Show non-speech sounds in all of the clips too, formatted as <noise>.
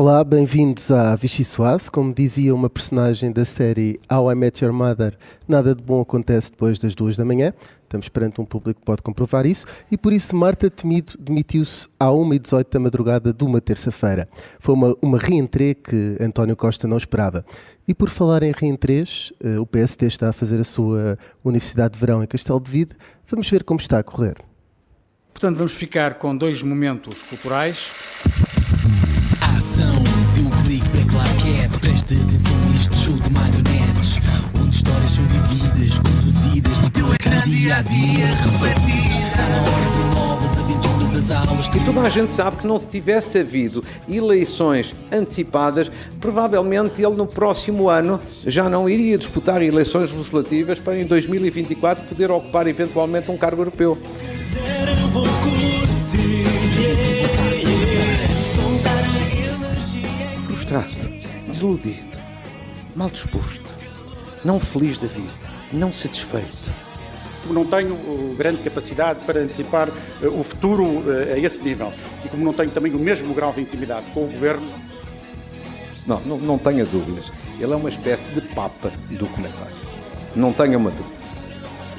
Olá, bem-vindos à Vichy Soase. Como dizia uma personagem da série How I Met Your Mother, nada de bom acontece depois das duas da manhã. Estamos perante um público que pode comprovar isso e por isso Marta Temido demitiu-se à 1h18 da madrugada de uma terça-feira. Foi uma, uma reentrée que António Costa não esperava. E por falar em reentrés, eh, o PSD está a fazer a sua Universidade de Verão em Castelo de Vide. Vamos ver como está a correr. Portanto, vamos ficar com dois momentos culturais. Ação Preste atenção este show de marionetes Onde histórias são vividas, conduzidas no teu ecrã dia a dia. Refletidas, está na hora de novas aventuras As aulas E toda a gente sabe que não se tivesse havido eleições antecipadas, provavelmente ele no próximo ano já não iria disputar eleições legislativas para em 2024 poder ocupar eventualmente um cargo europeu. Frustrado, desiludido, mal disposto, não feliz da vida, não satisfeito. Como não tenho uh, grande capacidade para antecipar uh, o futuro uh, a esse nível e como não tenho também o mesmo grau de intimidade com o governo, Não, não, não tenha dúvidas. Ele é uma espécie de papa do comentário. Não tenha uma dúvida.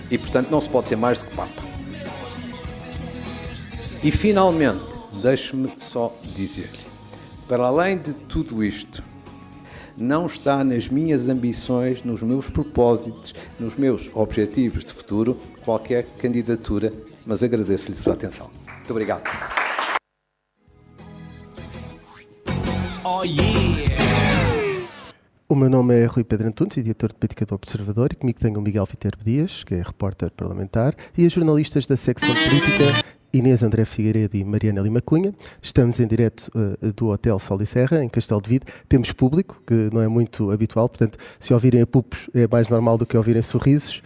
E portanto não se pode ser mais do que papa. E finalmente, deixe-me só dizer-lhe, para além de tudo isto, não está nas minhas ambições, nos meus propósitos, nos meus objetivos de futuro, qualquer candidatura, mas agradeço-lhe a sua atenção. Muito obrigado. Oh yeah O meu nome é Rui Pedro Antunes, editor de política do Observador, e comigo tenho o Miguel Viterbo Dias, que é repórter parlamentar, e as jornalistas da secção política, Inês André Figueiredo e Mariana Lima Cunha. Estamos em direto eh, do Hotel Sol e Serra, em Castelo de Vide. Temos público, que não é muito habitual, portanto, se ouvirem pupos é mais normal do que ouvirem sorrisos.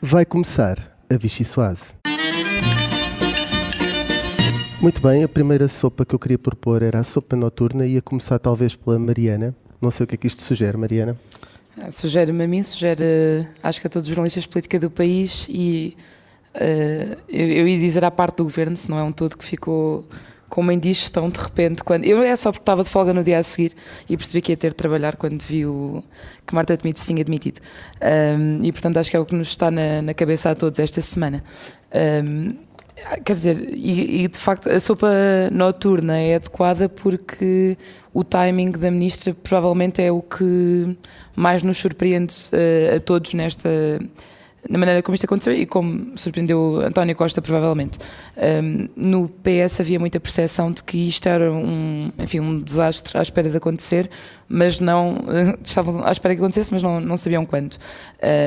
Vai começar a Vichy Soase. Muito bem, a primeira sopa que eu queria propor era a sopa noturna, ia começar talvez pela Mariana. Não sei o que é que isto sugere, Mariana. Ah, Sugere-me a mim, sugere eh, acho que a todos os jornalistas de política do país e eh, eu, eu ia dizer à parte do governo, se não é um todo que ficou com uma indigestão de repente. Quando, eu é só porque estava de folga no dia a seguir e percebi que ia ter de trabalhar quando vi o, que Marta se tinha admitido. Ahm, e portanto acho que é o que nos está na, na cabeça a todos esta semana. Ahm, Quer dizer, e, e, de facto a sopa noturna é adequada porque o timing da ministra provavelmente é o que mais nos surpreende eh, a todos nesta na maneira como isto aconteceu e como surpreendeu António Costa provavelmente. Um, no PS havia muita percepção de que isto era um, enfim, um desastre à espera de acontecer, mas não <laughs> estavam à espera que acontecesse, mas não, não sabiam quando.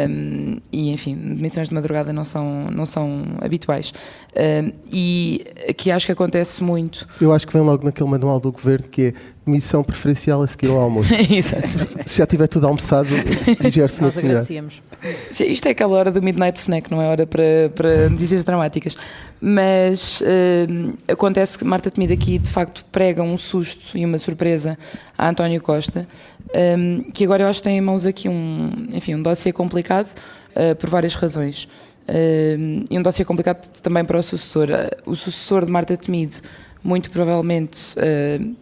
Um, e enfim, demissões de madrugada não são, não são habituais. Um, e aqui acho que acontece muito. Eu acho que vem logo naquele manual do governo que é missão preferencial a seguir ao almoço. <laughs> Exato. Se já tiver tudo almoçado, digere-se Nós muito melhor. agradecíamos. Sim, Isto é aquela hora do midnight snack, não é hora para, para notícias dramáticas. Mas acontece que Marta Temido aqui de facto prega um susto e uma surpresa a António Costa, hum, que agora eu acho que tem em mãos aqui um, enfim, um dossiê complicado uh, por várias razões. Hum, e um dossiê complicado também para o sucessor. Uh, O sucessor de Marta Temido, muito provavelmente. uh,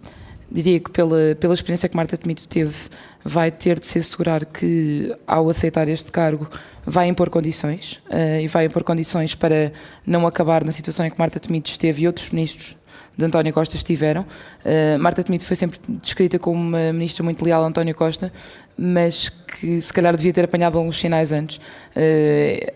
diria que pela, pela experiência que Marta Temido teve, vai ter de se assegurar que, ao aceitar este cargo, vai impor condições eh, e vai impor condições para não acabar na situação em que Marta Temido esteve e outros ministros de António Costa estiveram. Eh, Marta Temido foi sempre descrita como uma ministra muito leal a António Costa, mas que se calhar devia ter apanhado alguns sinais antes. Eh,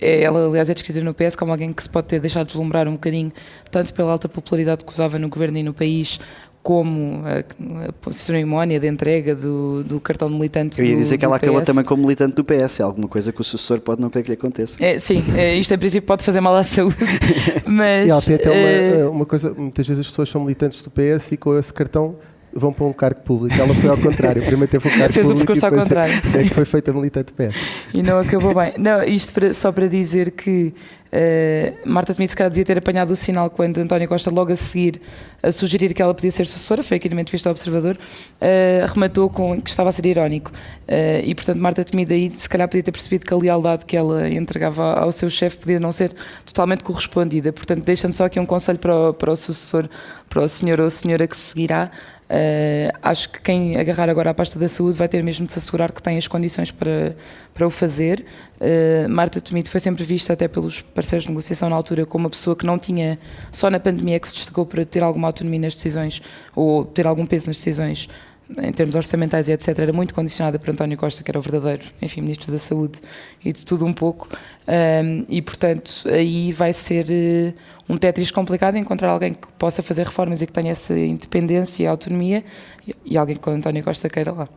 ela, aliás, é descrita no PS como alguém que se pode ter deixado deslumbrar um bocadinho, tanto pela alta popularidade que usava no governo e no país, como a, a cerimónia de entrega do, do cartão de militante Eu ia do- dizer que do ela acabou também como militante do PS, é alguma coisa que o sucessor pode não querer que lhe aconteça. É, sim, é, isto em princípio pode fazer mal à saúde, <laughs> mas E ela tem até eh, uma, uma coisa, muitas vezes as pessoas são militantes do PS e com esse cartão vão para um cargo público. Ela foi ao contrário, primeiro teve um cargo Fez o público percurso e ao depois contrário. É, é que foi feita militante PS. e não acabou bem. Não, isto para- só para dizer que eh, Marta Temido se calhar devia ter apanhado o sinal quando António Costa logo a seguir a sugerir que ela podia ser sucessora, foi aqui no entrevista ao Observador, eh, rematou com que estava a ser irónico. Eh, e portanto Marta Temido aí se calhar podia ter percebido que a lealdade que ela entregava ao seu chefe podia não ser totalmente correspondida. Portanto, deixando só aqui um conselho para o, para o sucessor, para o senhor ou senhora que seguirá, Uh, acho que quem agarrar agora a pasta da saúde vai ter mesmo de se assegurar que tem as condições para, para o fazer. Uh, Marta Temido foi sempre vista, até pelos parceiros de negociação na altura, como uma pessoa que não tinha, só na pandemia, que se destacou para ter alguma autonomia nas decisões ou ter algum peso nas decisões em termos orçamentais e etc., era muito condicionada por António Costa, que era o verdadeiro, enfim, Ministro da Saúde e de tudo um pouco. Um, e, portanto, aí vai ser uh, um tetris complicado encontrar alguém que possa fazer reformas e que tenha essa independência e autonomia e, e alguém que o António Costa queira lá.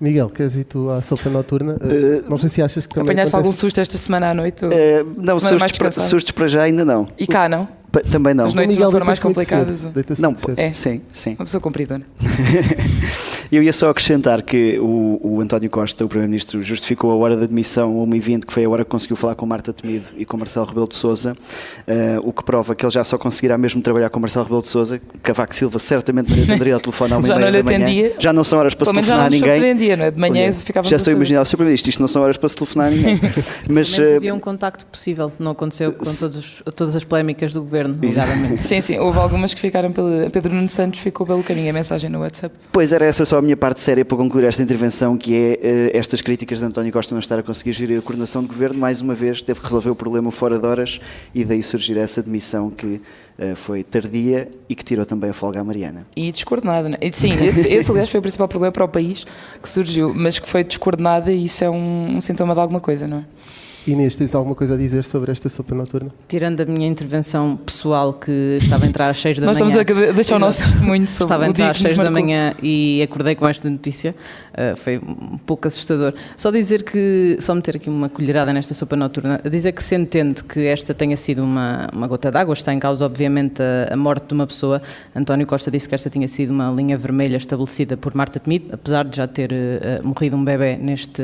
Miguel, queres ir tu à sopa noturna? Uh, não sei se achas que também. Apanhaste algum susto esta semana à noite? Uh, não, sustos para, sustos para já ainda não. E cá não? Também não. As noites não foram mais complicadas? Não, é. sim, sim. Uma pessoa compridona. <laughs> Eu ia só acrescentar que o, o António Costa, o Primeiro-Ministro, justificou a hora de admissão a 1h20, que foi a hora que conseguiu falar com Marta Temido e com Marcelo Rebelo de Sousa, uh, o que prova que ele já só conseguirá mesmo trabalhar com Marcelo Rebelo de Sousa. Cavaco Silva certamente não lhe atenderia ao telefone à 1 <laughs> já não lhe atendia. Já não são horas para Pelo se telefonar a ninguém. não é? De manhã Olha, ficava Já estou a imaginar, Sr. Primeiro-Ministro, isto não são horas para se telefonar a ninguém. <laughs> Mas uh, havia um contacto possível, não aconteceu com todos, todas as polémicas do governo, exatamente. <laughs> sim, sim, houve algumas que ficaram pelo. Pedro Nuno Santos ficou pelo caminho, a mensagem no WhatsApp. Pois era essa só a minha parte séria para concluir esta intervenção, que é uh, estas críticas de António Costa não estar a conseguir gerir a coordenação de governo. Mais uma vez, teve que resolver o problema fora de horas e daí surgir essa demissão que uh, foi tardia e que tirou também a folga à Mariana. E descoordenada, né? Sim, esse, <laughs> esse, aliás foi o principal problema para o país que surgiu, mas que foi descoordenada e isso é um, um sintoma de alguma coisa, não é? Inês, tens alguma coisa a dizer sobre esta sopa noturna? Tirando a minha intervenção pessoal, que estava a entrar às 6 da Nós manhã. Nós estamos a deixar o nosso testemunho sobre Estava a entrar às 6 da manhã e acordei com esta notícia. Uh, foi um pouco assustador. Só dizer que, só meter aqui uma colherada nesta sopa noturna, dizer que se entende que esta tenha sido uma, uma gota d'água, está em causa, obviamente, a, a, morte de uma pessoa. António Costa disse que esta tinha sido uma linha vermelha estabelecida por Marta Temido, apesar de já ter uh, morrido um bebê neste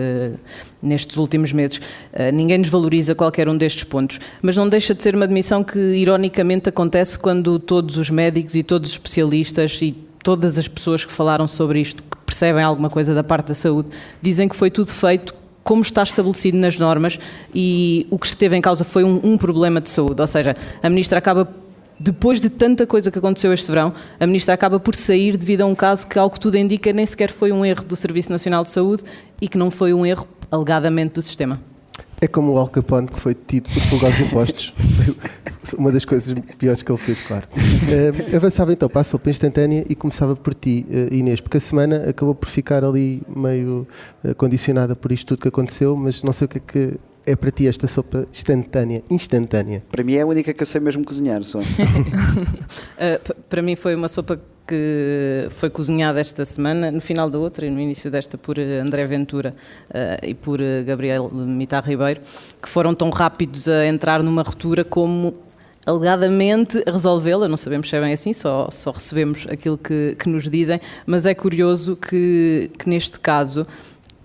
nestes últimos meses. Uh, ninguém desvaloriza qualquer um destes pontos, mas não deixa de ser uma admissão que, ironicamente, acontece quando todos os médicos e todos os especialistas e todas as pessoas que falaram sobre isto, que percebem alguma coisa da parte da saúde, dizem que foi tudo feito como está estabelecido nas normas e o que esteve em causa foi um, um problema de saúde. Ou seja, a ministra acaba depois de tanta coisa que aconteceu este verão, a ministra acaba por sair devido a um caso que, ao que tudo indica, nem sequer foi um erro do Serviço Nacional de Saúde e que não foi um erro alegadamente do sistema. É como o Al Capone que foi detido por fuga aos <laughs> impostos. uma das coisas piores que ele fez, claro. Uh, avançava então para a sopa instantânea e começava por ti, uh, Inês, porque a semana acabou por ficar ali meio uh, condicionada por isto tudo que aconteceu, mas não sei o que é que é para ti esta sopa instantânea? Instantânea. Para mim é a única que eu sei mesmo cozinhar, só. <laughs> para mim foi uma sopa que foi cozinhada esta semana, no final da outra e no início desta por André Ventura uh, e por Gabriel Mitar Ribeiro, que foram tão rápidos a entrar numa ruptura como alegadamente resolvê-la, não sabemos se é bem assim, só, só recebemos aquilo que, que nos dizem, mas é curioso que, que neste caso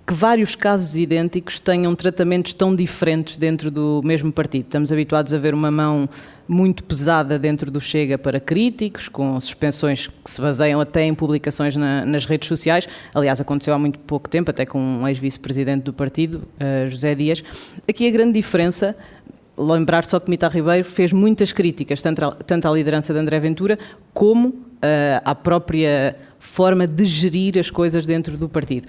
que vários casos idênticos tenham tratamentos tão diferentes dentro do mesmo partido. Estamos habituados a ver uma mão muito pesada dentro do Chega para críticos, com suspensões que se baseiam até em publicações na, nas redes sociais. Aliás, aconteceu há muito pouco tempo, até com um ex-vice-presidente do partido, uh, José Dias. Aqui a grande diferença lembrar só que Mita Ribeiro fez muitas críticas, tanto, tanto à liderança de André Ventura, como uh, à própria forma de gerir as coisas dentro do partido.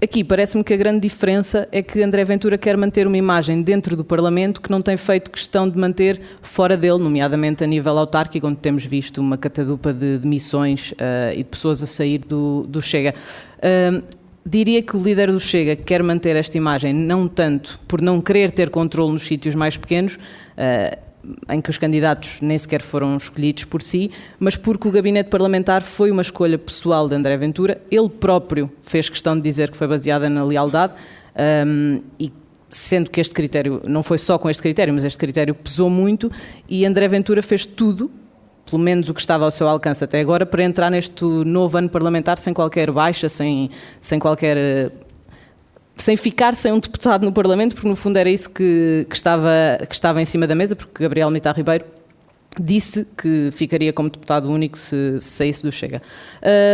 Aqui parece-me que a grande diferença é que André Ventura quer manter uma imagem dentro do Parlamento que não tem feito questão de manter fora dele, nomeadamente a nível autárquico, onde temos visto uma catadupa de demissões uh, e de pessoas a sair do, do Chega. Uh, diria que o líder do Chega quer manter esta imagem, não tanto por não querer ter controle nos sítios mais pequenos, uh, em que os candidatos nem sequer foram escolhidos por si, mas porque o gabinete parlamentar foi uma escolha pessoal de André Ventura. Ele próprio fez questão de dizer que foi baseada na lealdade um, e sendo que este critério não foi só com este critério, mas este critério pesou muito e André Ventura fez tudo pelo menos o que estava ao seu alcance até agora, para entrar neste novo ano parlamentar sem qualquer baixa, sem, sem qualquer sem ficar sem um deputado no Parlamento, porque no fundo era isso que, que, estava, que estava em cima da mesa, porque Gabriel Mitar Ribeiro disse que ficaria como deputado único se, se saísse do Chega.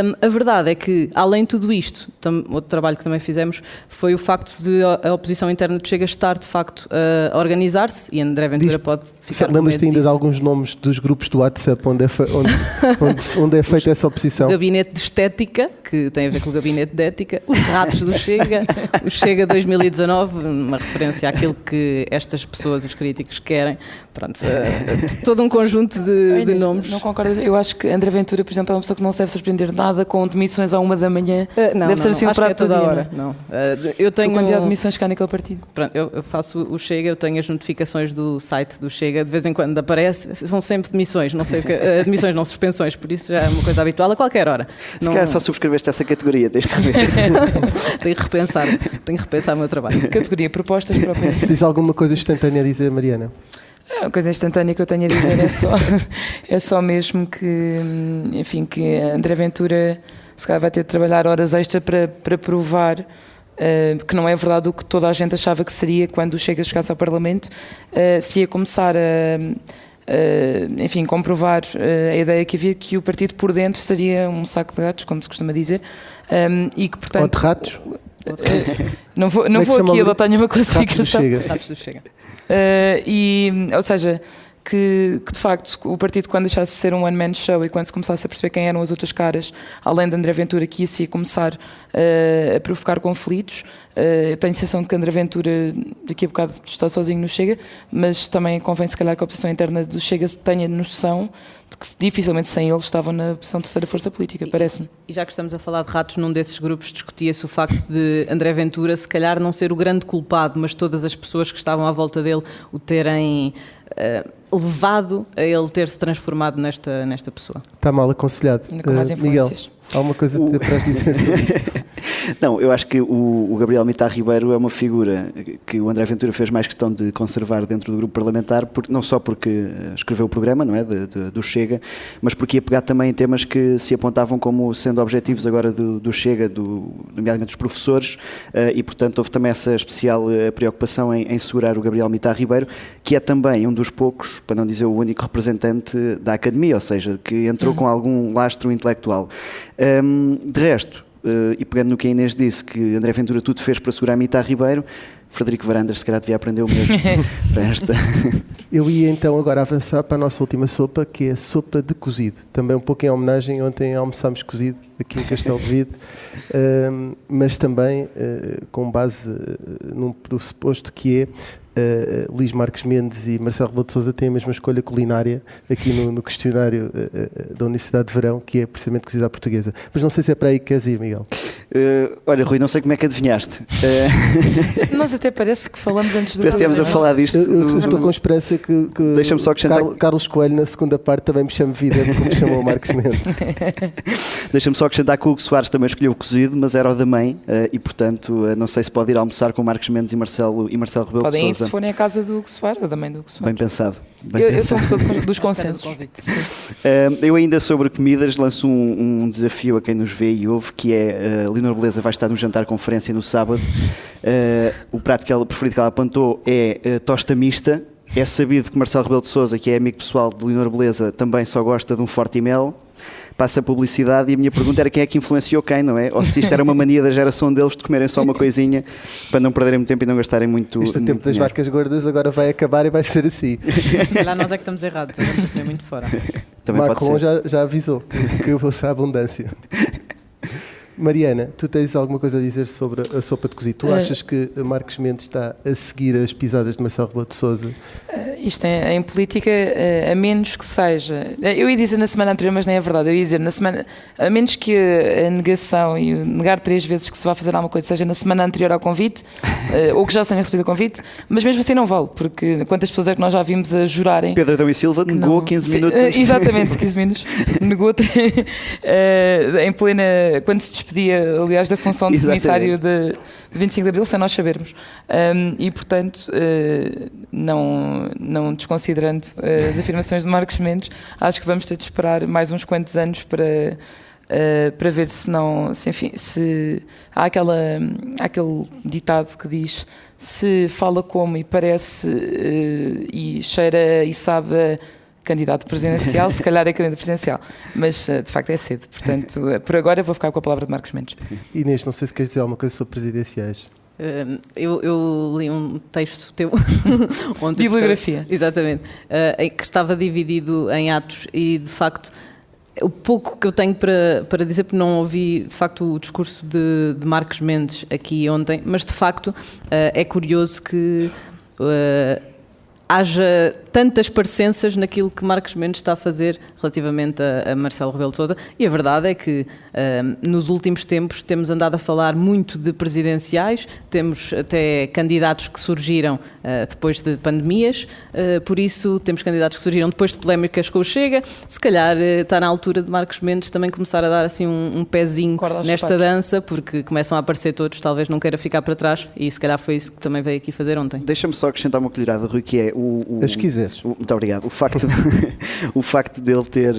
Um, a verdade é que, além de tudo isto, tam, outro trabalho que também fizemos foi o facto de a, oposição interna de Chega estar, de facto, a organizar-se e André Ventura Diz- pode ficar com Lembras-te ainda de disso. alguns nomes dos grupos do WhatsApp onde é, onde, <laughs> onde- onde é feita essa O oposição? gabinete de estética, que tem a ver com o gabinete de ética, os ratos do Chega, o Chega 2019, uma referência àquilo que estas pessoas, os críticos, querem. Pronto, eh, todo um conjunto de, Ai, de Inês, nomes. Não concordo. Eu acho que André Ventura, por exemplo, é uma pessoa que não se deve surpreender nada com demissões à uma da manhã. Eh, não, deve não, ser assim não, um é prato do toda a dia, hora. não é? Eh, eu A tenho quantidade de demissões que há naquele partido. Pronto, eu, eu faço o Chega, eu tenho as notificações do site do Chega, de vez em quando aparece, são sempre demissões, não sei o que, eh, demissões, não suspensões, por isso já é uma coisa habitual a qualquer hora. Se Não- calhar só subscreveste essa categoria, tens que ver. <laughs> tenho que repensar, tenho que repensar o meu trabalho. Categoria propostas próprias. Diz alguma coisa instantânea a dizer, Mariana? A coisa instantânea que eu tenho a dizer é só, <laughs> é só mesmo que, enfim, que André Ventura se calhar vai ter de trabalhar horas extra para, para provar eh, que não é verdade o que toda a gente achava que seria quando o Chega chegasse ao Parlamento, eh, se ia começar a, a, enfim, comprovar a ideia que havia que o partido por dentro seria um saco de gatos, como se costuma dizer, hum, e que Ou portanto... de ratos? não vou, não é vou aqui o grupo? adotar nenhuma Ratos do classificação. Chega. Ratos do Chega. Uh, e, ou seja, que, que de facto o partido, quando deixasse de ser um one-man show e quando se começasse a perceber quem eram as outras caras, além de André Ventura, que ia se começar uh, a provocar conflitos. Uh, eu tenho a sensação de que André Ventura daqui a bocado está sozinho no Chega, mas também convém se calhar que a oposição interna do Chega tenha noção que dificilmente sem ele estavam na posição de terceira força política, parece-me. E já que estamos a falar de ratos, num desses grupos discutia-se o facto de André Ventura se calhar não ser o grande culpado, mas todas as pessoas que estavam à volta dele o terem eh, levado a ele ter-se transformado nesta, nesta pessoa. Está mal aconselhado. Ainda com mais Eh, Miguel. Há alguma coisa que para dizer sobre isto? <laughs> Não, eu acho que o, o Gabriel Mitar Ribeiro é uma figura que o André Ventura fez mais questão de conservar dentro do grupo parlamentar, por- não só porque eh, escreveu o programa, não é, de- de- do Chega, mas porque ia pegar também em temas que se apontavam como sendo objetivos agora do, do Chega, do, nomeadamente dos professores, eh, e portanto houve também essa especial eh, preocupação em, em segurar o Gabriel Mitar Ribeiro, que é também um dos poucos, para não dizer o único representante da academia, ou seja, que entrou com algum lastro intelectual. Hum, de resto, eh, e pegando no que a Inês disse, que André Ventura tudo fez para segurar Mitar Ribeiro, Frederico Varandas se calhar devia aprender o mesmo <laughs> para esta. <laughs> Eu ia então agora avançar para a nossa última sopa, que é a sopa de cozido. Também um pouco em homenagem, ontem almoçámos cozido aqui em Castelo de Vide, <laughs> Ahm, mas também eh, com base eh, num pressuposto que é eh, Luís Marques Mendes e Marcelo Rebelo de Sousa têm a mesma escolha culinária aqui no, no questionário eh, eh, da Universidade de Verão, que é precisamente cozida à portuguesa. Mas não sei se é para aí que queres ir, Miguel. Olha, Rui, não sei como é que adivinhaste. Nós até parece que falamos antes do parece que estivemos a programa. falar disto. Eu, eu no- estou com esperança que, que Deixa-me só acrescentar- Carlos, Carlos Coelho, na segunda parte, também me chame vidente, como chamou o Marcos Mendes. <laughs> Deixa-me só acrescentar que o Hugo Soares também escolheu o cozido, mas era o da mãe, e portanto não sei se pode ir almoçar com Marcos Mendes e Marcelo, e Marcelo Rebelo de Podem ir Sousa. Se forem à casa do Hugo Soares ou também do Hugo Soares. Bem pensado. Bem Eu, eu pensado. sou uma pessoa dos consensos. Uh, eu ainda sobre comidas lanço um, um desafio a quem nos vê e ouve, que é uh, Leonor Beleza vai estar no jantar conferência no sábado. Uh, o prato que ela, preferido que ela apontou é uh, tosta mista. É sabido que Marcelo Rebelo de Sousa, que é amigo pessoal de Leonor Beleza, também só gosta de um forte e mel. Passa a publicidade e a minha pergunta era quem é que influenciou quem, não é? Ou se isto era uma mania da geração deles de comerem só uma coisinha para não perderem muito tempo e não gastarem muito, Este muito tempo das dinheiro. vacas gordas agora vai acabar e vai ser assim. Se calhar nós é que estamos errados, estamos a comer muito fora. Também pode Macron ser. já, já avisou que eu vou ser a abundância. Mariana, tu tens alguma coisa a dizer sobre a sopa de cozido? Tu Eh, achas que Marcos Mendes está a seguir as pisadas de Marcelo Rebelo de Sousa? Isto é, em política, eh, a menos que seja. eh, Eu ia dizer na semana anterior, mas nem é verdade. Eu ia dizer na semana. A menos que a negação e o negar três vezes que se vai fazer alguma coisa seja na semana anterior ao convite, <laughs> eh, ou que já se tenha recebido o convite, mas mesmo assim não vale, porque quantas pessoas é que nós já vimos a jurarem. Pedro Adão e Silva negou não- 15 Sim, minutos de- Exatamente, <laughs> 15 minutos. Negou <laughs> em plena. Quando se despedia, aliás, da função de Exatamente. comissário de 25 de Abril, sem nós sabermos. Um, e, portanto, eh, não, não desconsiderando eh, as afirmações de Marcos Mendes, acho que vamos ter de esperar mais uns quantos anos para. eh, para ver se não se, enfim, se há aquela há aquele ditado que diz se fala como e parece e cheira e sabe candidato presidencial, se calhar é candidato presidencial, mas uh, de facto é cedo. Portanto, uh, por agora vou ficar com a palavra de Marcos Mendes. Inês, não sei se queres dizer alguma coisa sobre presidenciais. Uh, eu, eu, li um texto teu <laughs> ontem. Bibliografia. Exatamente. Uh, que estava dividido em atos e, de facto, o pouco que eu tenho para, para dizer, porque não ouvi de facto o discurso de, de Marcos Mendes aqui ontem, mas de facto uh, é curioso que haja tantas parecenças naquilo que Marcos Mendes está a fazer relativamente a, a Marcelo Rebelo de Sousa. E a verdade é que uh, nos últimos tempos temos andado a falar muito de presidenciais, temos até candidatos que surgiram uh, depois de pandemias, uh, por isso temos candidatos que surgiram depois de polémicas com o Chega. Se calhar está na altura de Marcos Mendes também começar a dar assim um, um pezinho nesta dança, porque começam a aparecer todos, talvez não queira ficar para trás, e se calhar foi isso que também veio aqui fazer ontem. Deixa-me só acrescentar uma colherada, Rui, que é o. o, quiseres. O, muito obrigado. O facto, de, <laughs> o facto dele ter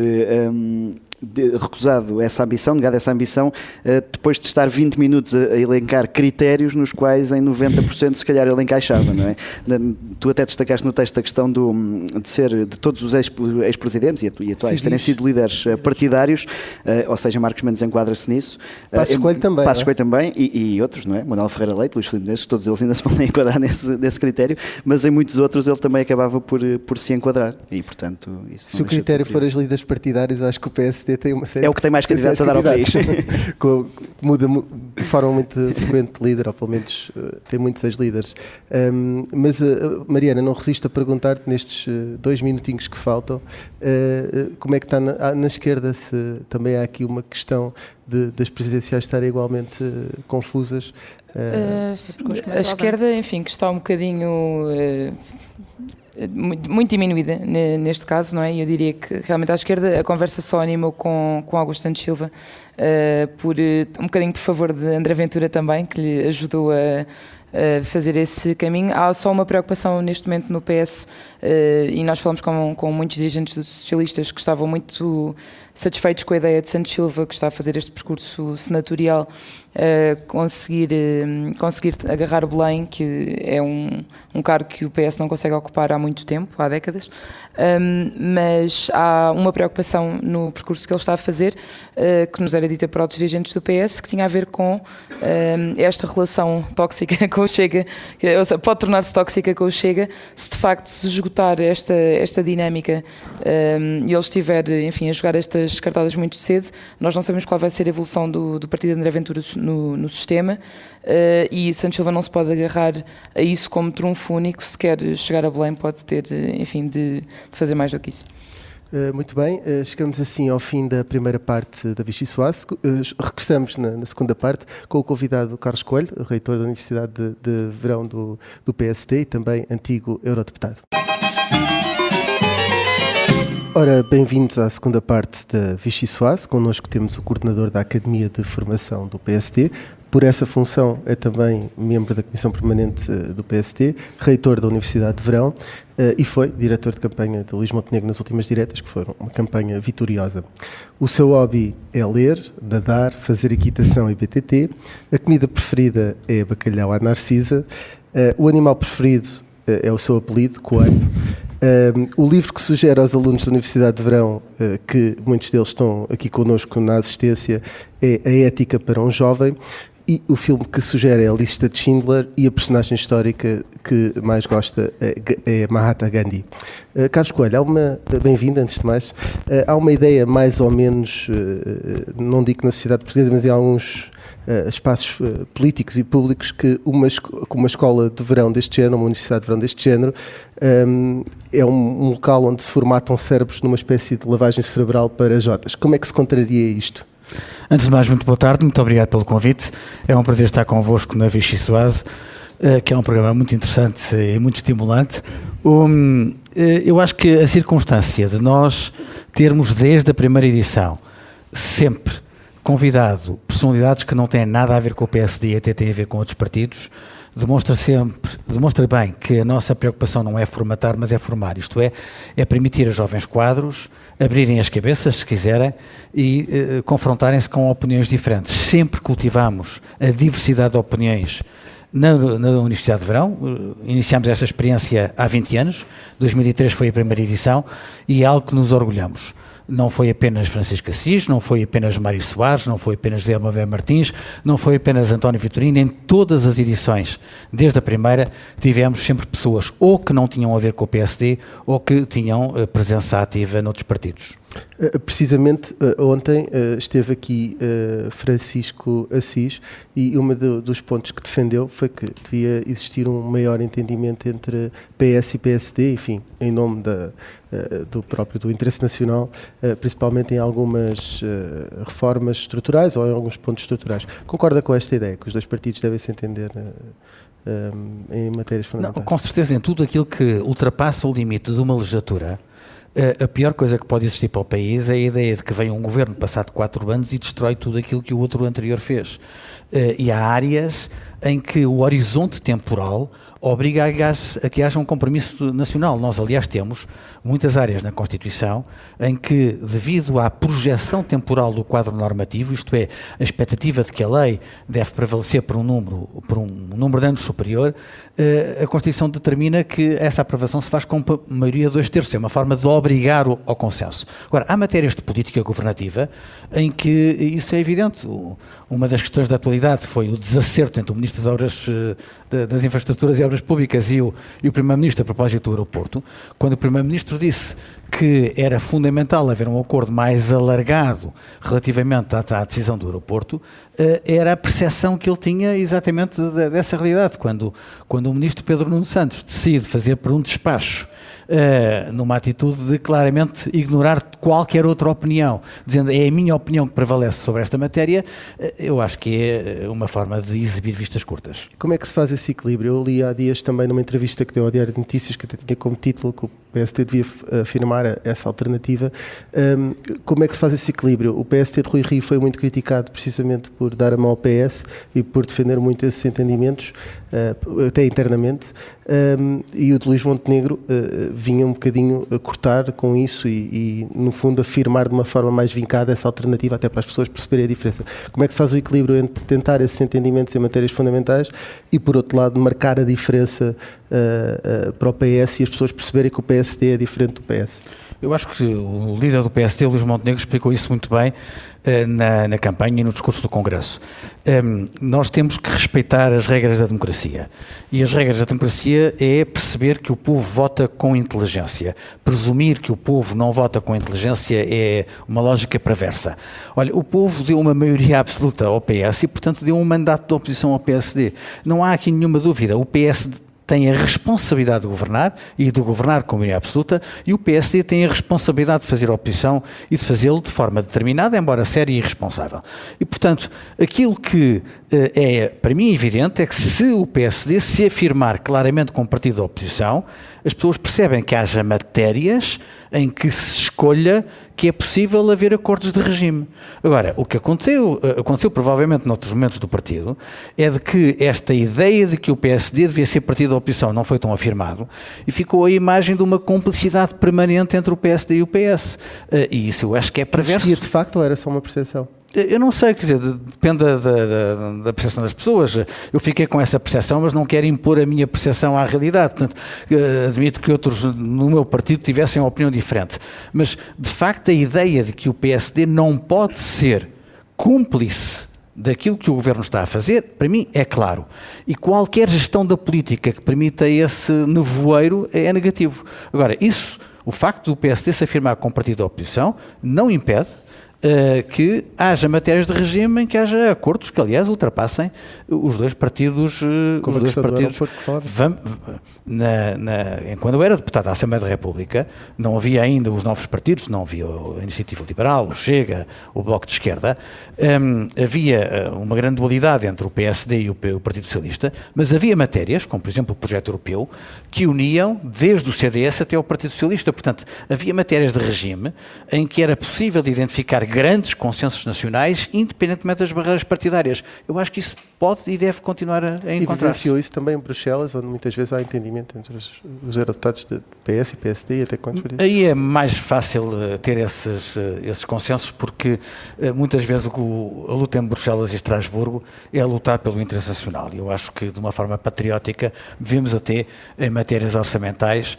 um, de, recusado essa ambição, negado essa ambição, uh, depois de estar 20 minutos a, elencar critérios nos quais em 90% se calhar ele encaixava, não é? Tu até destacaste no texto a questão do, de ser de todos os ex-presidentes e, e atuais terem sido líderes uh, partidários, uh, ou seja, Marcos Mendes enquadra-se nisso. Passos Coelho também. Passos é? Coelho também e, e, outros, não é? Manuel Ferreira Leite, Luís Filipe Neves, todos eles ainda <laughs> se podem enquadrar nesse, nesse critério, mas em muitos outros ele também acabava por, por se enquadrar e, portanto, isso Se o critério for as líderes partidárias, eu acho que o PSD tem uma série É o que tem mais candidatos a dar ao país. <laughs> Muda de forma muito frequente líder, ou pelo menos uh, tem muitos ex-líderes. Um, mas, uh, Mariana, não resisto a perguntar-te nestes uh, dois minutinhos que faltam, como é que está na, na, esquerda, se também há aqui uma questão de, das presidenciais estarem igualmente confusas. a esquerda, enfim, que está um bocadinho muito, muito, diminuída neste caso, não é? Eu diria que realmente à esquerda a conversa só animou com, com Augusto Santos Silva, uh, por, um bocadinho por favor de André Ventura também, que lhe ajudou a, a fazer esse caminho. Há só uma preocupação neste momento no PS, uh, e nós falamos com, com muitos dirigentes socialistas que estavam muito satisfeitos com a ideia de Santos Silva, que está a fazer este percurso senatorial uh, conseguir, uh, conseguir agarrar Belém, que é um, um cargo que o PS não consegue ocupar há muito tempo, há décadas, mas há uma preocupação no percurso que ele está a fazer, uh, que nos era dita por outros dirigentes do PS, que tinha a ver com esta relação tóxica <laughs> com o Chega, ou seja, pode tornar-se tóxica com o Chega, se de facto se esgotar esta, esta dinâmica. E ele estiver, enfim, a jogar estas cartadas muito cedo, nós não sabemos qual vai ser a evolução do, do partido de André Ventura no, no sistema uh, e Santos Silva não se pode agarrar a isso como trunfo único, se quer chegar a Belém pode ter, enfim, de, de fazer mais do que isso. Uh, muito bem, chegamos assim ao fim da primeira parte da Vichy Soares. Regressamos na, na, segunda parte com o convidado Carlos Coelho, reitor da Universidade de, de Verão do, do PSD e também antigo eurodeputado. Ora, bem-vindos à segunda parte da Vichy Soase. Connosco temos o coordenador da Academia de Formação do PSD. Por essa função é também membro da Comissão Permanente eh, do PSD, reitor da Universidade de Verão eh, e foi diretor de campanha de Luís Montenegro nas últimas diretas, que foram uma campanha vitoriosa. O seu hobby é ler, nadar, fazer equitação e BTT. A comida preferida é bacalhau à narcisa. Eh, o animal preferido é o seu apelido, coelho. Um, o livro que sugere aos alunos da Universidade de Verão, uh, que muitos deles estão aqui connosco na assistência, é A Ética para um Jovem. E o filme que sugere é a lista de Schindler e a personagem histórica que mais gosta é, é Mahatma Gandhi. Uh, Carlos Coelho, há uma, bem-vindo antes de mais, uh, há uma ideia mais ou menos, não digo na sociedade portuguesa, mas em alguns uh, espaços uh, políticos e públicos que uma, uma escola de verão deste género, uma universidade de verão deste género, um, é um, um, local onde se formatam cérebros numa espécie de lavagem cerebral para Jotas. Como é que se contraria isto? Antes de mais, muito boa tarde, muito obrigado pelo convite. É um prazer estar convosco na Vichy Soase, uh, que é um programa muito interessante e muito estimulante. Um, eu acho que a circunstância de nós termos desde a primeira edição sempre convidado personalidades que não têm nada a ver com o PSD e até têm a ver com outros partidos, demonstra sempre, demonstra bem que a nossa preocupação não é formatar, mas é formar, isto é, é permitir a jovens quadros abrirem as cabeças, se quiserem, e eh, confrontarem-se com opiniões diferentes. Sempre cultivamos a diversidade de opiniões na, na Universidade de Verão. Eh, iniciámos esta experiência há 20 anos, 2003 foi a primeira edição e é algo que nos orgulhamos não foi apenas Francisco Assis, não foi apenas Mário Soares, não foi apenas Zé Mavé Martins, não foi apenas António Vitorino, em todas as edições, desde a primeira, tivemos sempre pessoas ou que não tinham a ver com o PSD ou que tinham eh, presença ativa noutros partidos. Eh, precisamente eh, ontem esteve aqui Francisco Assis e um dos pontos que defendeu foi que devia existir um maior entendimento entre PS e PSD, enfim, em nome da, do próprio do interesse nacional, principalmente em algumas reformas estruturais ou em alguns pontos estruturais. Concorda com esta ideia que os dois partidos devem se entender em matérias fundamentais? Não, com certeza, em tudo aquilo que ultrapassa o limite de uma legislatura a pior coisa que pode existir para o país é a ideia de que vem um governo passado quatro anos e destrói tudo aquilo que o outro anterior fez. Eh, e há áreas em que o horizonte temporal obriga a que haja um compromisso nacional. Nós, aliás, temos muitas áreas na Constituição em que, devido à projeção temporal do quadro normativo, isto é, a expectativa de que a lei deve prevalecer por um número, por um número de anos superior, eh, a Constituição determina que essa aprovação se faz com maioria de dois terços. É uma forma de obrigar ao consenso. Agora, há matérias de política governativa em que isso é evidente. Uma das questões da atualidade foi o desacerto entre o Ministro das Obras, eh, das Infraestruturas e Obras Públicas e o, e o Primeiro-Ministro a propósito do aeroporto, quando o Primeiro-Ministro disse que era fundamental haver um acordo mais alargado relativamente à, à decisão do aeroporto, eh, era a percepção que ele tinha exatamente dessa realidade. Quando, quando o Ministro Pedro Nuno Santos decide fazer por um despacho uh, numa atitude de claramente ignorar qualquer outra opinião, dizendo é a minha opinião que prevalece sobre esta matéria, uh, eu acho que é uma forma de exibir vistas curtas. Como é que se faz esse equilíbrio? Eu li há dias também numa entrevista que deu ao Diário de Notícias, que até tinha como título que o PSD devia afirmar essa alternativa. Como é que se faz esse equilíbrio? O PSD de Rui Rio foi muito criticado precisamente por dar a mão ao PS e por defender muito esses entendimentos, uh, até internamente, e o de Luís Montenegro uh, vinha um bocadinho a cortar com isso e, e, no fundo, afirmar de uma forma mais vincada essa alternativa, até para as pessoas perceberem a diferença. Como é que se faz o equilíbrio entre tentar esses entendimentos em matérias fundamentais e, por outro lado, marcar a diferença para o PS e as pessoas perceberem que o PSD é diferente do PS? Eu acho que o líder do PSD, Luís Montenegro, explicou isso muito bem uh, na, na, campanha e no discurso do Congresso. Um, ehm, nós temos que respeitar as regras da democracia. E as regras da democracia é perceber que o povo vota com inteligência. Presumir que o povo não vota com inteligência é uma lógica perversa. Olha, o povo deu uma maioria absoluta ao PS e, portanto, deu um mandato de oposição ao PSD. Não há aqui nenhuma dúvida. O PSD tem a responsabilidade de governar e de governar com maioria absoluta, e o PSD tem a responsabilidade de fazer oposição e de fazê-lo de forma determinada, embora séria e irresponsável. E, portanto, aquilo que eh, é, para mim, evidente é que se o PSD se afirmar claramente como partido da oposição, as pessoas percebem que haja matérias em que se escolha que é possível haver acordos de regime. Agora, o que aconteceu, eh, aconteceu provavelmente noutros momentos do partido, é de que esta ideia de que o PSD devia ser partido da oposição não foi tão afirmado e ficou a imagem de uma complicidade permanente entre o PSD e o PS. Eh, e isso eu acho que é perverso. Existia de facto ou era só uma percepção? Eu não sei, quer dizer, depende da, da, da, percepção das pessoas. Eu fiquei com essa percepção, mas não quero impor a minha percepção à realidade. Portanto, eh, admito que outros no meu partido tivessem uma opinião diferente. Mas, de facto, a ideia de que o PSD não pode ser cúmplice daquilo que o governo está a fazer, para mim é claro. E qualquer gestão da política que permita esse nevoeiro é negativo. Agora, isso, o facto do PSD se afirmar como partido da oposição, não impede que haja matérias de regime em que haja acordos que, aliás, ultrapassem os dois partidos. Uh, Como os dois partidos. Vamos, na, na, quando eu era deputado da Assembleia da República, não havia ainda os novos partidos, não havia a Iniciativa Liberal, o Chega, o Bloco de Esquerda. Um, havia eh, uma grande dualidade entre o PSD e o, o Partido Socialista, mas havia matérias, como por exemplo o projeto europeu, que uniam desde o CDS até o Partido Socialista. Portanto, havia matérias de regime em que era possível identificar grandes consensos nacionais, independentemente das barreiras partidárias. Eu acho que isso pode e deve continuar a, a E encontrar-se. isso também em Bruxelas, onde muitas vezes há entendimento entre os, os eurodeputados de PS e PSD e até quantos. Aí é mais fácil eh, ter esses, eh, esses consensos porque eh, muitas vezes o- a luta em Bruxelas e Estrasburgo é a lutar pelo interesse nacional. E eu acho que de uma forma patriótica devemos até, em matérias orçamentais,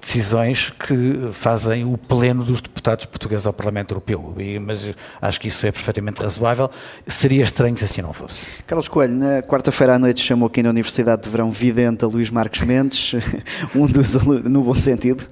decisões que fazem o pleno dos deputados portugueses ao Parlamento Europeu. E- mas acho que isso é perfeitamente razoável. Seria estranho se assim não fosse. Carlos Coelho, na quarta-feira à noite chamou aqui na Universidade de Verão vidente a Luís Marques Mendes, <laughs> um dos alunos, no bom sentido,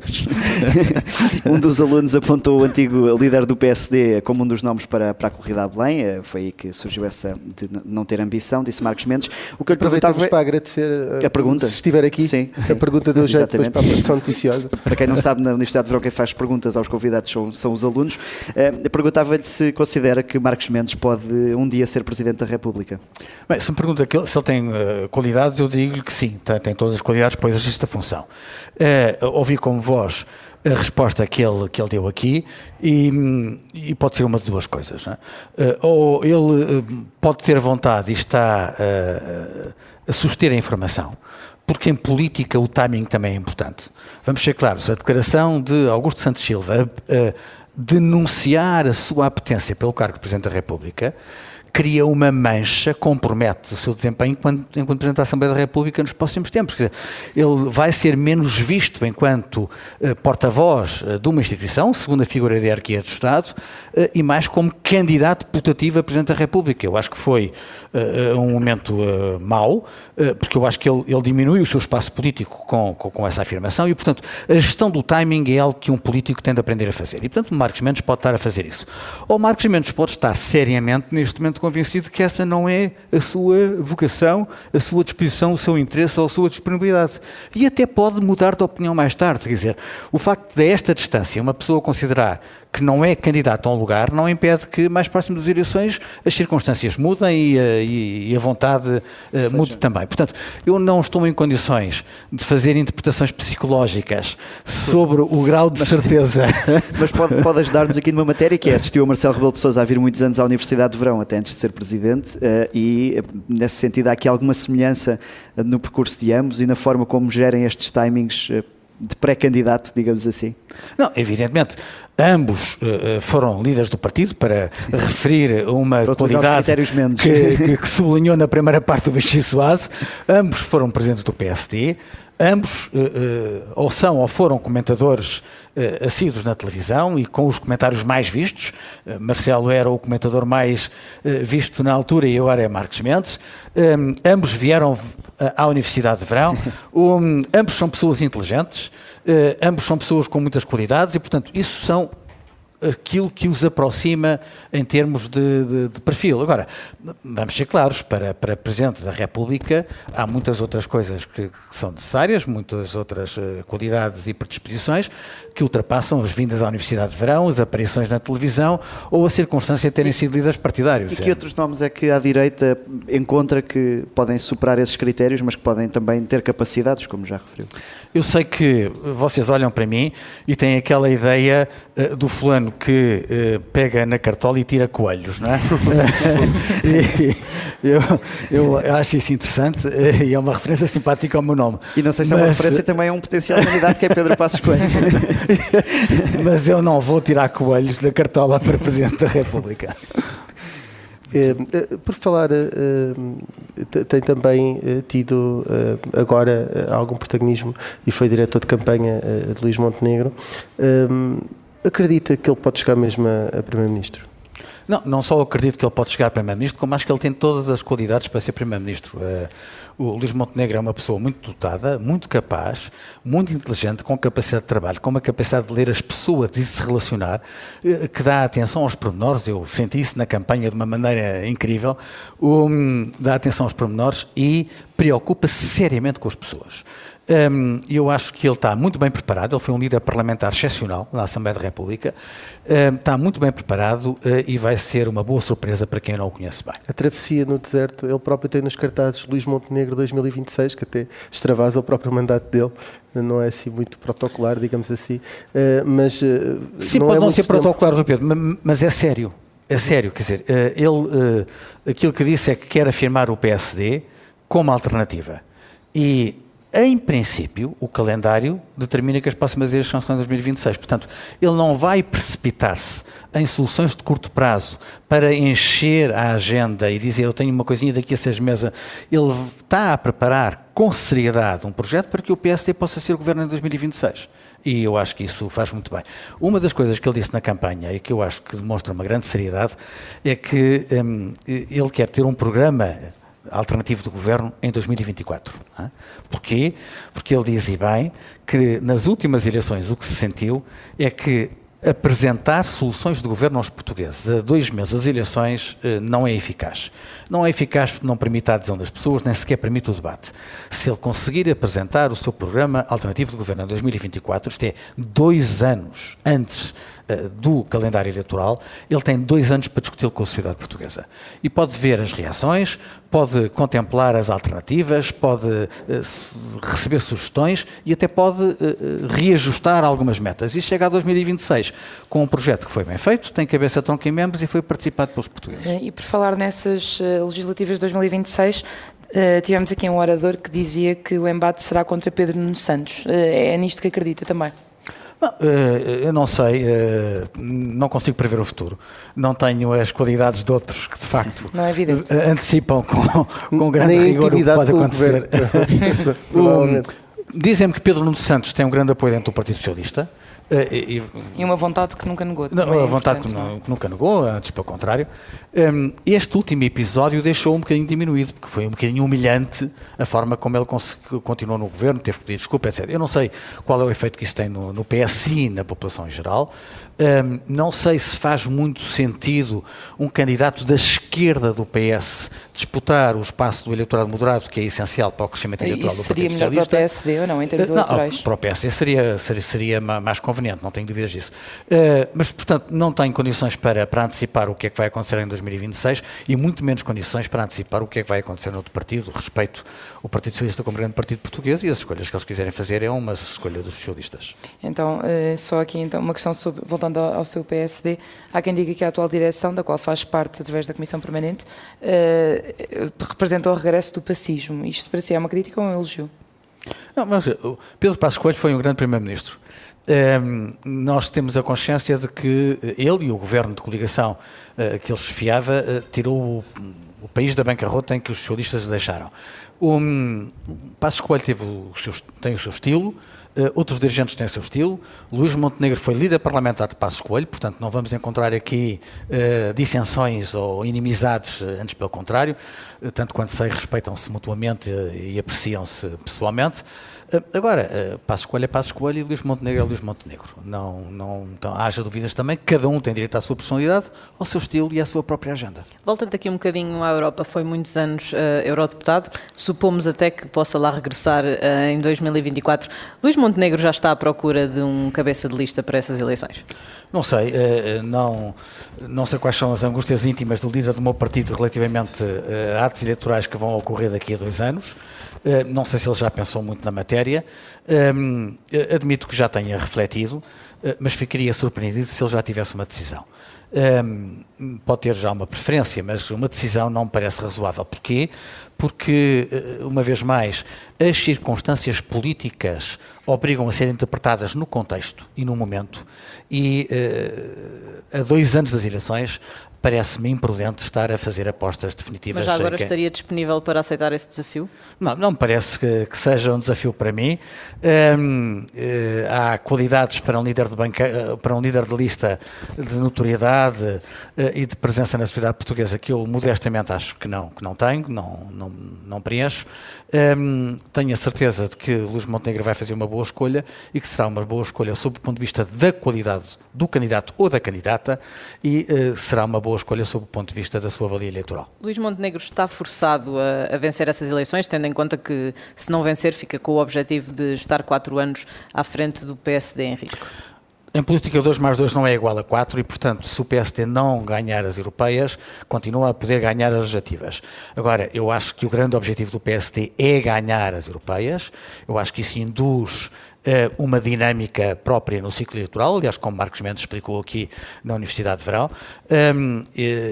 <laughs> um dos alunos apontou o antigo líder do PSD como um dos nomes para, para a corrida a Belém, Eh, foi aí que surgiu essa de não ter ambição, disse Marques Mendes. O que eu lhe perguntava é- para agradecer uh, A pergunta? se estiver aqui. Sim, se sim. a pergunta deu jeito para a produção noticiosa. Para quem não sabe, na Universidade de Verão quem faz perguntas aos convidados são, são os alunos. Eu Perguntava-lhe se considera que Marcos Mendes pode um dia ser Presidente da República. Bem, se me pergunta que ele- se ele tem eh, qualidades, eu digo-lhe que sim, tem, tem todas as qualidades para o exercício da função. Eh, ouvi como voz a resposta que ele, que ele deu aqui e, e pode ser uma de duas coisas. não é? Ou ele pode ter vontade e está eh, a suster a informação, porque em política o timing também é importante. Vamos ser claros, a declaração de Augusto Santos Silva a, a denunciar a sua apetência pelo cargo de Presidente da República cria uma mancha, compromete o seu desempenho enquanto, enquanto Presidente da Assembleia da República nos próximos tempos. Quer dizer, ele vai ser menos visto enquanto eh, porta-voz eh, de uma instituição, segunda figura da hierarquia do Estado, eh, e mais como candidato putativo a Presidente da República. Eu acho que foi eh, um momento eh, mau, eh, porque eu acho que ele, ele diminui o seu espaço político com, com, com essa afirmação e, portanto, a gestão do timing é algo que um político tem de aprender a fazer. E, portanto, Marcos Mendes pode estar a fazer isso. Ou Marcos Mendes pode estar seriamente, neste momento, convencido que essa não é a sua vocação, a sua disposição, o seu interesse ou a sua disponibilidade. E até pode mudar de opinião mais tarde. Quer dizer, o facto de, a esta distância, uma pessoa considerar que não é candidato a um lugar, não impede que, mais próximo das eleições, as circunstâncias mudem e, a- e- e a vontade eh, mude também. Portanto, eu não estou em condições de fazer interpretações psicológicas sobre o grau de certeza. <laughs> Mas pode, pode ajudar-nos aqui numa matéria que é assistiu a Marcelo Rebelo de Sousa a vir muitos anos à Universidade de Verão, até antes de ser Presidente, eh, e eh, nesse sentido há aqui alguma semelhança eh, no percurso de ambos e na forma como gerem estes timings eh, de pré-candidato, digamos assim. Não, evidentemente, ambos eh, foram líderes do partido para referir uma Para qualidade que, que, que sublinhou na primeira parte do Vichy Soase. Ambos foram presidentes do PSD. Ambos eh, eh, ou são ou foram comentadores assíduos na televisão e com os comentários mais vistos. Marcelo era o comentador mais visto na altura e agora é Marcos Mendes. Ambos vieram à Universidade de Verão. Um, ambos são pessoas inteligentes. eh, ambos são pessoas com muitas qualidades e, portanto, isso são aquilo que os aproxima em termos de, de- de perfil. Agora, vamos ser claros, para, para Presidente da República há muitas outras coisas que, que são necessárias, muitas outras eh, qualidades e predisposições que ultrapassam as vindas à Universidade de Verão, as aparições na televisão ou a circunstância de terem sido líderes partidários. E que outros nomes é que a direita encontra que podem superar esses critérios, mas que podem também ter capacidades, como já referiu? Eu sei que vocês olham para mim e têm aquela ideia do fulano que eh, pega na cartola e tira coelhos, não é? <laughs> <laughs> E eu, eu acho isso interessante eh, e é uma referência simpática ao meu nome. E não sei se é uma Mas- referência também a um potencial candidato que é Pedro Passos Coelho. <laughs> Mas eu não vou tirar coelhos da cartola para Presidente da República. Eh, eh, por falar, eh, eh, te- tem também eh, tido eh, agora eh, algum protagonismo e foi diretor de campanha eh, de Luís Montenegro. Acredita que ele pode chegar mesmo a, a Primeiro-Ministro? Não, não só acredito que ele pode chegar a Primeiro-Ministro, como acho que ele tem todas as qualidades para ser Primeiro-Ministro. Eh, o Luís Montenegro é uma pessoa muito dotada, muito capaz, muito inteligente, com capacidade de trabalho, com uma capacidade de ler as pessoas e se relacionar, eh, que dá atenção aos pormenores. Eu senti isso na campanha de uma maneira incrível. Um, dá atenção aos pormenores e preocupa seriamente com as pessoas. Um, eu acho que ele está muito bem preparado, ele foi um líder parlamentar excepcional na Assembleia da República, um, está muito bem preparado uh, e vai ser uma boa surpresa para quem não o conhece bem. A travessia no deserto, ele próprio tem nos cartazes Luís Montenegro 2026, que até extravasa o próprio mandato dele, não é assim muito protocolar, digamos assim, uh, mas... Uh, Sim, não pode é não ser tempo. protocolar, Rui Pedro, ma- mas é sério. É sério, quer dizer, ele, aquilo que disse é que quer afirmar o PSD como alternativa. E, em princípio, o calendário determina que as próximas eleições são em 2026. Portanto, ele não vai precipitar-se em soluções de curto prazo para encher a agenda e dizer eu tenho uma coisinha daqui a seis meses. Ele está a preparar com seriedade um projeto para que o PSD possa ser governo em 2026. E eu acho que isso faz muito bem. Uma das coisas que ele disse na campanha e que eu acho que demonstra uma grande seriedade é que hum, ele quer ter um programa alternativo de governo em 2024. não é? Porquê? Porque ele diz, e bem, que nas últimas eleições o que se sentiu é que apresentar soluções de governo aos portugueses a dois meses das eleições eh, não é eficaz. Não é eficaz porque não permite a adesão das pessoas, nem sequer permite o debate. Se ele conseguir apresentar o seu programa alternativo de governo em 2024, isto é, dois anos antes do calendário eleitoral, ele tem dois anos para discuti-lo com a sociedade portuguesa. E pode ver as reações, pode contemplar as alternativas, pode eh, receber sugestões e até pode eh, eh, reajustar algumas metas. E chega a 2026 com um projeto que foi bem feito, tem cabeça, tronco e membros e foi participado pelos portugueses. Eh, E por falar nessas eh, legislativas de 2026, eh, tivemos aqui um orador que dizia que o embate será contra Pedro Nuno Santos. Eh, É nisto que acredita também. Bom, eh, eu não sei, eh, não consigo prever o futuro. Não tenho as qualidades de outros que, de facto, Não é eh, antecipam com, com grande Nem rigor o que pode acontecer. <laughs> <laughs> Dizem-me que Pedro Nuno Santos tem um grande apoio dentro do Partido Socialista. Eh, e- e- uma vontade que nunca negou. não, também é a vontade que, não é? que nunca negou, antes pelo contrário. Um, este último episódio deixou um bocadinho diminuído, porque foi um bocadinho humilhante a forma como ele continuou no governo, teve que pedir desculpa, etc. Eu não sei qual é o efeito que isso tem no, no PSI e na população em geral. Não sei se faz muito sentido um candidato da esquerda do PS disputar o espaço do eleitorado moderado, que é essencial para o crescimento eleitoral do seria Partido melhor para o Socialista. PSD ou não, em termos Eh, não, eleitorais? para o PSD seria, seria, seria ma- mais conveniente, não tenho dúvidas disso. Eh, mas, portanto, não tenho condições para, para antecipar o que é que vai acontecer em 2026 e muito menos condições para antecipar o que é que vai acontecer no outro partido. Respeito o Partido Socialista como grande partido português e as escolhas que eles quiserem fazer é uma escolha dos socialistas. Então, eh, só aqui então uma questão sobre, voltando ao, ao seu PSD, há quem diga que a atual direção, da qual faz parte através da Comissão Permanente, eh, representa o regresso do pacismo. Isto para si é uma crítica ou um elogio? Não, mas eh, Pedro Passos Coelho foi um grande primeiro-ministro. Ehm, nós temos a consciência de que eh, ele e o governo de coligação eh, que ele chefiava eh, tirou o, o país da bancarrota em que os socialistas deixaram. O hum, Passos Coelho teve o seu, tem o seu estilo, outros dirigentes têm o seu estilo. Luís Montenegro foi líder parlamentar de Passos Coelho, portanto não vamos encontrar aqui eh, dissensões ou inimizades, eh, antes pelo contrário, eh, tanto quanto sei, respeitam-se mutuamente eh, e apreciam-se pessoalmente. Eh, Agora, eh, Passos Coelho é Passos Coelho e Luís Montenegro é Luís Montenegro. Não, não, então, haja dúvidas também, cada um tem direito à sua personalidade, ao seu estilo e à sua própria agenda. Voltando aqui um bocadinho à Europa, foi muitos anos eh, eurodeputado, supomos até que possa lá regressar eh, em 2024. Luís Montenegro já está à procura de um cabeça de lista para essas eleições? Não sei, não, não sei quais são as angústias íntimas do líder do meu partido relativamente a atos eleitorais que vão ocorrer daqui a dois anos. Eh, Não sei se ele já pensou muito na matéria. Hum, eh, Admito que já tenha refletido, eh, mas ficaria surpreendido se ele já tivesse uma decisão. Hum, Pode ter já uma preferência, mas uma decisão não me parece razoável. Porquê? Porque, uma vez mais, as circunstâncias políticas obrigam a ser interpretadas no contexto e no momento. E eh, a dois anos das eleições, parece-me imprudente estar a fazer apostas definitivas. Mas já agora a quem- estaria disponível para aceitar esse desafio? não, não me parece que, que seja um desafio para mim. Hum, eh, há qualidades para um líder de banca, eh, para um líder de lista de notoriedade e de presença na sociedade portuguesa que eu modestamente acho que não, que não tenho, não, não, não preencho. Hum, tenho a certeza de que Luís Montenegro vai fazer uma boa escolha e que será uma boa escolha sob o ponto de vista da qualidade do candidato ou da candidata e uh, será uma boa escolha sob o ponto de vista da sua valia eleitoral. Luís Montenegro está forçado a, a, vencer essas eleições, tendo em conta que, se não vencer, fica com o objetivo de estar quatro anos à frente do PSD em risco. Em política, 2 mais 2 não é igual a 4 e, portanto, se o PSD não ganhar as europeias, continua a poder ganhar as legislativas. Agora, eu acho que o grande objetivo do PSD é ganhar as europeias. Eu acho que isso induz uma dinâmica própria no ciclo eleitoral, aliás, como Marcos Mendes explicou aqui na Universidade de Verão. Um,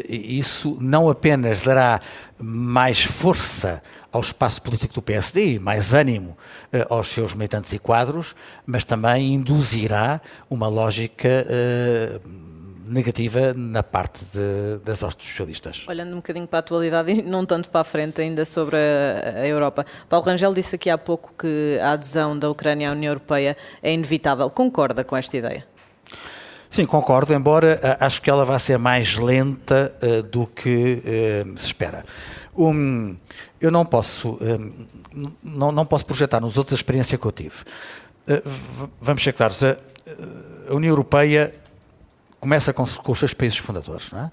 isso não apenas dará mais força ao espaço político do PSD, mais ânimo uh, aos seus militantes e quadros, mas também induzirá uma lógica negativa na parte de, das hostes socialistas. Olhando um bocadinho para a atualidade e não tanto para a frente ainda sobre a, a, Europa. Paulo Rangel disse aqui há pouco que a adesão da Ucrânia à União Europeia é inevitável. Concorda com esta ideia? Sim, concordo, embora acho que ela vai ser mais lenta uh, do que uh, se espera. Um, eu não posso, um, não, não posso projetar nos outros a experiência que eu tive. Uh, vamos ser claros, a, a, União Europeia começa com, com os seus países fundadores, é?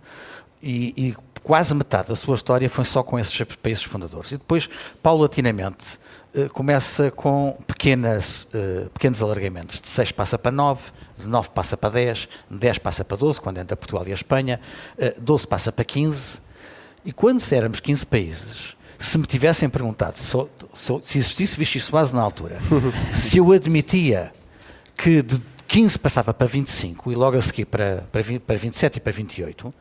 e, e, quase metade da sua história foi só com esses países fundadores. E depois, paulatinamente, uh, começa com pequenas, uh, pequenos alargamentos. De 6 passa para 9, de 9 passa para 10, de 10 passa para 12, quando entra Portugal e a Espanha, 12 passa para 15, e quando éramos 15 países, se me tivessem perguntado se, se existisse Vichy Soase na altura, <laughs> se eu admitia que de 15 passava para 25 e logo a seguir para, para, 20, para 27 e para 28, uh,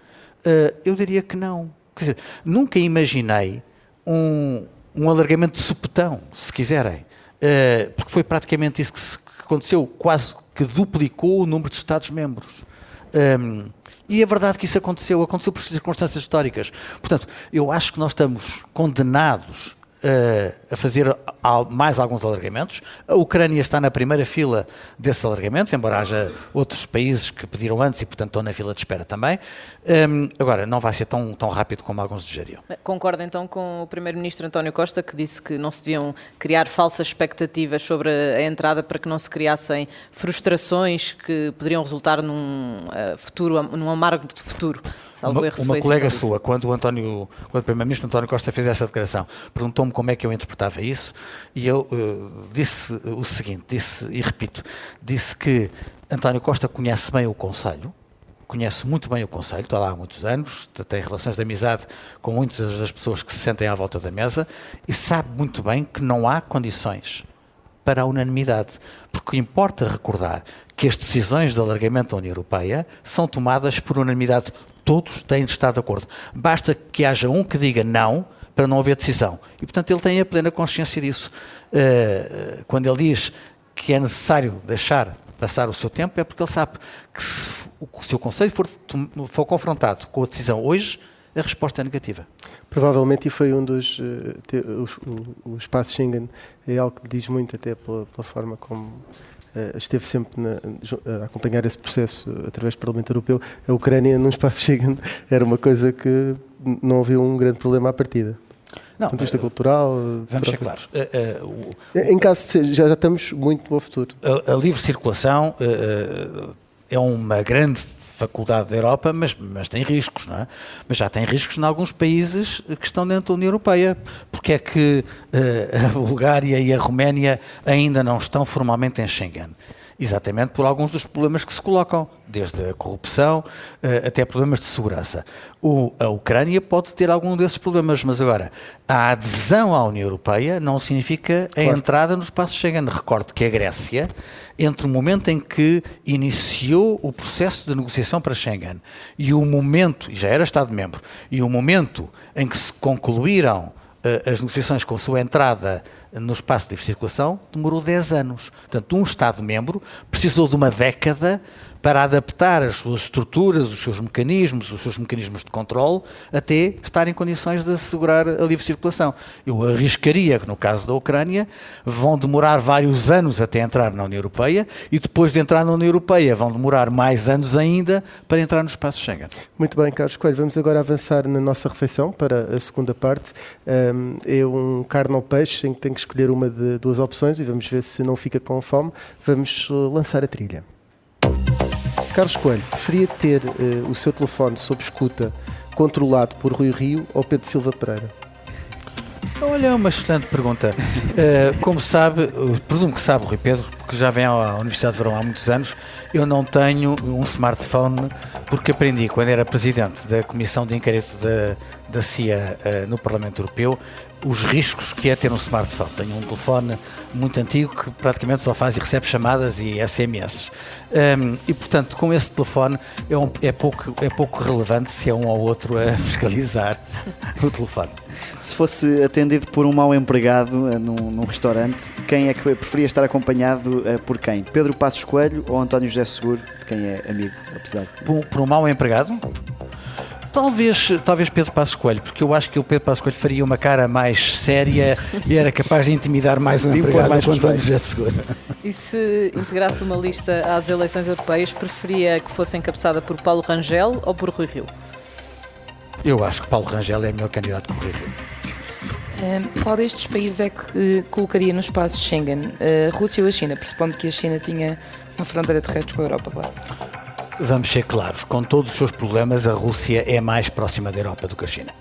eh, eu diria que não. Quer dizer, nunca imaginei um, um alargamento de supetão, se quiserem, uh, porque foi praticamente isso que, se, que, aconteceu, quase que duplicou o número de Estados-membros. Um, ehm, e é verdade que isso aconteceu, aconteceu por circunstâncias históricas. Portanto, eu acho que nós estamos condenados uh, a fazer mais alguns alargamentos. A Ucrânia está na primeira fila desses alargamentos, embora haja outros países que pediram antes e, portanto, estão na fila de espera também. Um, agora, não vai ser tão, tão rápido como alguns desejariam. Concorda então com o Primeiro-Ministro António Costa, que disse que não se deviam criar falsas expectativas sobre a entrada para que não se criassem frustrações que poderiam resultar num uh, futuro, num amargo de futuro uma, uma colega sua, quando o António, quando o Primeiro-Ministro António Costa fez essa declaração, perguntou-me como é que eu interpretava isso e eu uh, disse o seguinte, disse e repito, disse que António Costa conhece bem o Conselho, conhece muito bem o Conselho, está lá há muitos anos, tem relações de amizade com muitas das pessoas que se sentem à volta da mesa e sabe muito bem que não há condições para a unanimidade. Porque importa recordar que as decisões de alargamento da União Europeia são tomadas por unanimidade todos têm de estar de acordo. Basta que haja um que diga não para não haver decisão. E, portanto, ele tem a plena consciência disso. Uh, quando ele diz que é necessário deixar passar o seu tempo, é porque ele sabe que se o seu Conselho for, for confrontado com a decisão hoje, a resposta é negativa. Provavelmente, e foi um dos. Uh, te, o, o, o, espaço Schengen é algo que diz muito, até pela, pela forma como Uh, esteve sempre na, a acompanhar esse processo através do Parlamento Europeu. A Ucrânia, num espaço <laughs> Schengen, era uma coisa que não havia um grande problema à partida. Não, do ponto de vista uh, cultural. Vamos ser claros. Uh, em caso de ser, já, já estamos muito no futuro. A, a livre circulação é uma grande faculdade da Europa, mas, mas tem riscos, não é? Mas já tem riscos em alguns países que estão dentro da União Europeia. Porque é que uh, <laughs> a Bulgária e a Roménia ainda não estão formalmente em Schengen? Exatamente por alguns dos problemas que se colocam, desde a corrupção uh, até problemas de segurança. O, a Ucrânia pode ter algum desses problemas, mas agora, a adesão à União Europeia não significa a claro. entrada no espaço Schengen. Recordo que a Grécia entre o momento em que iniciou o processo de negociação para Schengen e o momento, e já era Estado-membro, e o momento em que se concluíram as negociações com a sua entrada no espaço de livre circulação, demorou 10 anos. Portanto, um Estado-membro precisou de uma década para adaptar as suas estruturas, os seus mecanismos, os seus mecanismos de controle, até estar em condições de assegurar a livre circulação. Eu arriscaria que, no caso da Ucrânia, vão demorar vários anos até entrar na União Europeia e depois de entrar na União Europeia vão demorar mais anos ainda para entrar no espaço Schengen. Muito bem, Carlos Coelho, vamos agora avançar na nossa refeição para a segunda parte. é um carne ao peixe em que tem que escolher uma de duas opções e vamos ver se não fica com fome. Vamos lançar a trilha. Carlos Coelho, preferia ter uh, o seu telefone sob escuta controlado por Rui Rio ou Pedro Silva Pereira? Olha, é uma excelente pergunta. Uh, como sabe, presumo que sabe, Rui Pedro, porque já vem à Universidade de Verão há muitos anos, eu não tenho um smartphone porque aprendi quando era presidente da Comissão de Inquérito da, da CIA uh, no Parlamento Europeu os riscos que é ter um smartphone. Tenho um telefone muito antigo que praticamente só faz e recebe chamadas e SMS. Um, e portanto, com esse telefone é, um, é, pouco, é pouco relevante se é um ou outro a <laughs> fiscalizar o telefone. Se fosse atendido por um mau empregado uh, num, num, restaurante, quem é que preferia estar acompanhado uh, por quem? Pedro Passos Coelho ou António José Seguro, de quem é amigo, apesar de... Por, por um mau empregado? Talvez, talvez Pedro Passos Coelho, porque eu acho que o Pedro Passos Coelho faria uma cara mais séria e era capaz de intimidar mais um empregado mais do António José Segura. E se integrasse uma lista às eleições europeias, preferia que fosse encabeçada por Paulo Rangel ou por Rui Rio? Eu acho que Paulo Rangel é melhor candidato que Rui Rio. Um, qual destes países é que uh, colocaria no espaço Schengen? Uh, Rússia ou a China? Pressupondo que a China tinha uma fronteira terrestre com a Europa, claro. Vamos ser claros, com todos os seus problemas, a Rússia é mais próxima da Europa do que a China.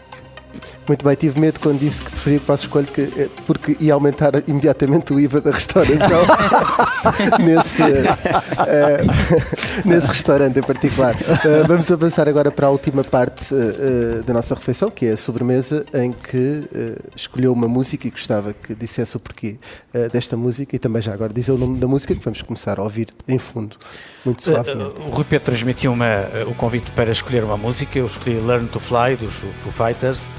Muito bem, tive medo quando disse que preferia que passo escolho que, eh, porque ia aumentar imediatamente o IVA da restauração <laughs> nesse, uh, <laughs> nesse restaurante em particular. Uh, vamos avançar agora para a última parte uh, da nossa refeição, que é a sobremesa, em que escolheu uma música e gostava que dissesse o porquê desta música e também já agora dizer o nome da música que vamos começar a ouvir em fundo, muito suavemente. o Rui Pedro transmitiu o convite para escolher uma música, eu escolhi Learn to Fly dos Foo Fighters.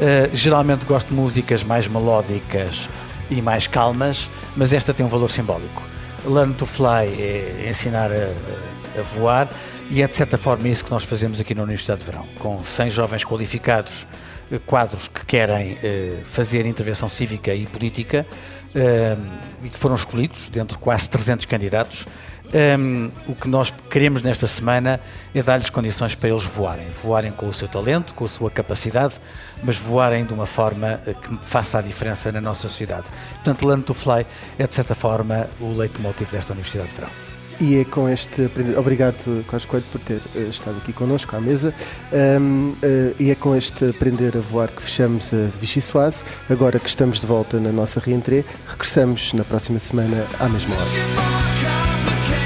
Uh, geralmente gosto de músicas mais melódicas e mais calmas, mas esta tem um valor simbólico. Learn to Fly é ensinar a, a, voar e é de certa forma isso que nós fazemos aqui na Universidade de Verão, com 100 jovens qualificados, eh, quadros que querem uh, fazer intervenção cívica e política e que foram escolhidos dentre quase 300 candidatos um, o que nós queremos nesta semana é dar-lhes condições para eles voarem. Voarem com o seu talento, com a sua capacidade, mas voarem de uma forma eh, que faça a diferença na nossa sociedade. Portanto, Learn to Fly é, de certa forma, o leitmotiv desta Universidade de Verão. E é com este aprender. Obrigado, Carlos Coelho, por ter uh, estado aqui connosco à mesa. Um, uh, e é com este aprender a voar que fechamos a Vichy Soase. Agora que estamos de volta na nossa reentrée, regressamos na próxima semana à mesma hora.